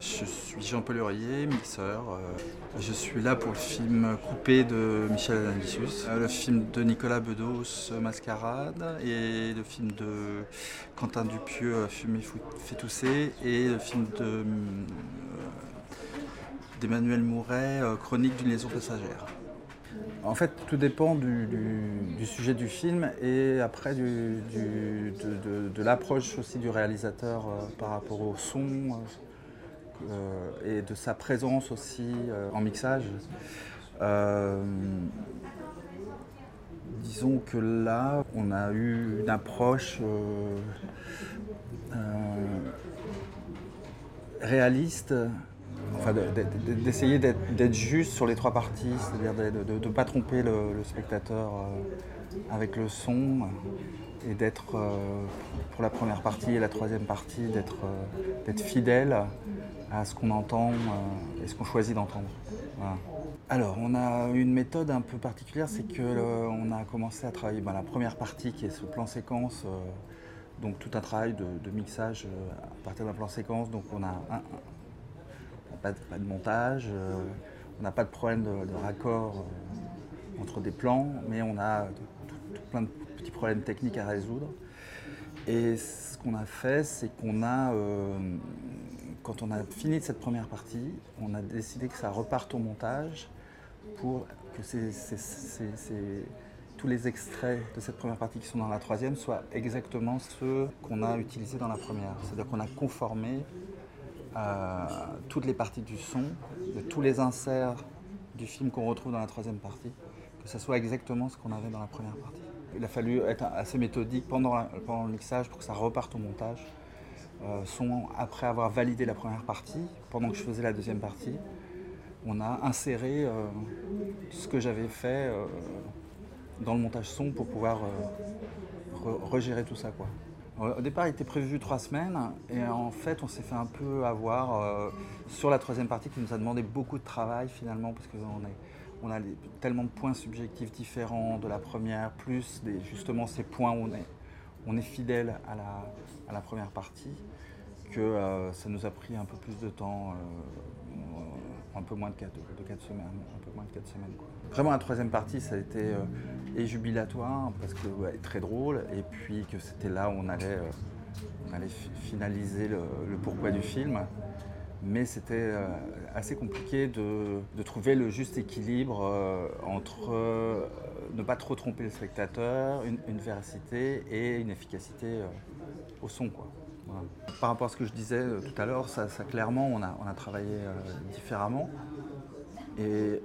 Je suis Jean-Paul Hurier, mixeur. Euh, je suis là pour le film Coupé de Michel Analicius, euh, le film de Nicolas Bedos, Mascarade, et le film de Quentin Dupieux, Fumer fait tousser, et le film de d'Emmanuel Mouret, Chronique d'une liaison passagère. En fait, tout dépend du, sujet du film et après de, l'approche aussi du réalisateur euh, par rapport au son euh, et de sa présence aussi euh, en mixage. disons que là, on a eu une approche réaliste d'essayer d'être juste sur les trois parties, c'est-à-dire de ne pas tromper le, spectateur euh, avec le son et d'être, euh, pour la première partie et la troisième partie, d'être euh, fidèle à ce qu'on entend et ce qu'on choisit d'entendre. Alors, on a une méthode un peu particulière, c'est qu'on a commencé à travailler bah, la première partie qui est ce plan séquence, donc tout un travail de, mixage à partir d'un plan séquence. Donc, on a pas de, montage, euh, on n'a pas de problème de, raccord euh, entre des plans, mais on a plein de petits problèmes techniques à résoudre. Et ce qu'on a fait, c'est qu'on a, euh, quand on a fini cette première partie, on a décidé que ça reparte au montage pour que tous les extraits de cette première partie qui sont dans la troisième soient exactement ceux qu'on a utilisés dans la première. C'est-à-dire qu'on a conformé toutes les parties du son, de tous les inserts du film qu'on retrouve dans la troisième partie, que ce soit exactement ce qu'on avait dans la première partie. Il a fallu être assez méthodique pendant, le mixage pour que ça reparte au montage. Euh, son, après avoir validé la première partie, pendant que je faisais la deuxième partie, on a inséré euh, ce que j'avais fait euh, dans le montage son pour pouvoir regérer tout ça. Au départ, il était prévu trois semaines et en fait, on s'est fait un peu avoir sur la troisième partie qui nous a demandé beaucoup de travail finalement parce qu'on on a tellement de points subjectifs différents de la première, plus justement ces points où on est, on fidèle à la, première partie, que euh, ça nous a pris un peu plus de temps, euh, un peu moins de 4, de semaines. Un peu moins de 4 semaines Vraiment, la troisième partie, ça a été euh, jubilatoire, parce que très drôle, et puis que c'était là où on allait finaliser le, pourquoi du film. Mais c'était assez compliqué de, trouver le juste équilibre entre ne pas trop tromper le spectateur, une, véracité et une efficacité au son. Quoi. Par rapport à ce que je disais euh, tout à l'heure, ça, clairement, on a, on a travaillé euh, différemment. Et,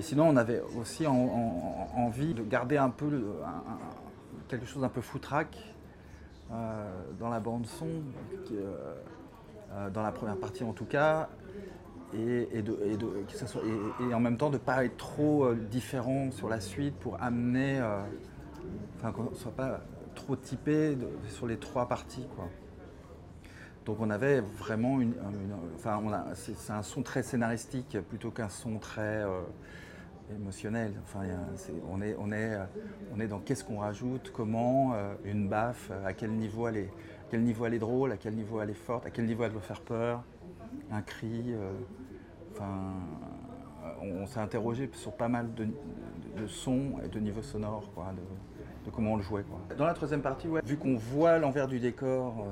sinon, on avait aussi envie de garder un peu quelque chose d'un peu foutraque euh, dans la bande son, dans la première partie en tout cas, et, en même temps de ne pas être trop différent sur la suite pour amener, enfin qu'on ne soit pas trop typé sur les trois parties. Quoi. Donc on avait vraiment une, enfin c'est un son très scénaristique plutôt qu'un son très euh, émotionnel. Enfin, on, est, on, est, on est dans qu'est-ce qu'on rajoute, comment, euh, une baffe, à quel niveau elle est, quel niveau drôle, à quel niveau elle est forte, à quel niveau elle doit faire peur, un cri. Euh, enfin, on, s'est interrogé sur pas mal de, sons et de niveaux sonores. Quoi, de comment on le jouait. Dans la troisième partie, vu qu'on voit l'envers du décor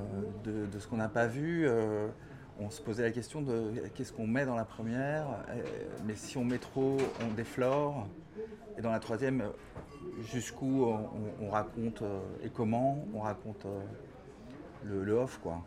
euh, de, ce qu'on n'a pas vu, euh, on se posait la question de qu'est-ce qu'on met dans la première, euh, mais si on met trop, on déflore. Et dans la troisième, jusqu'où on, raconte et comment on raconte le, le, off. Quoi.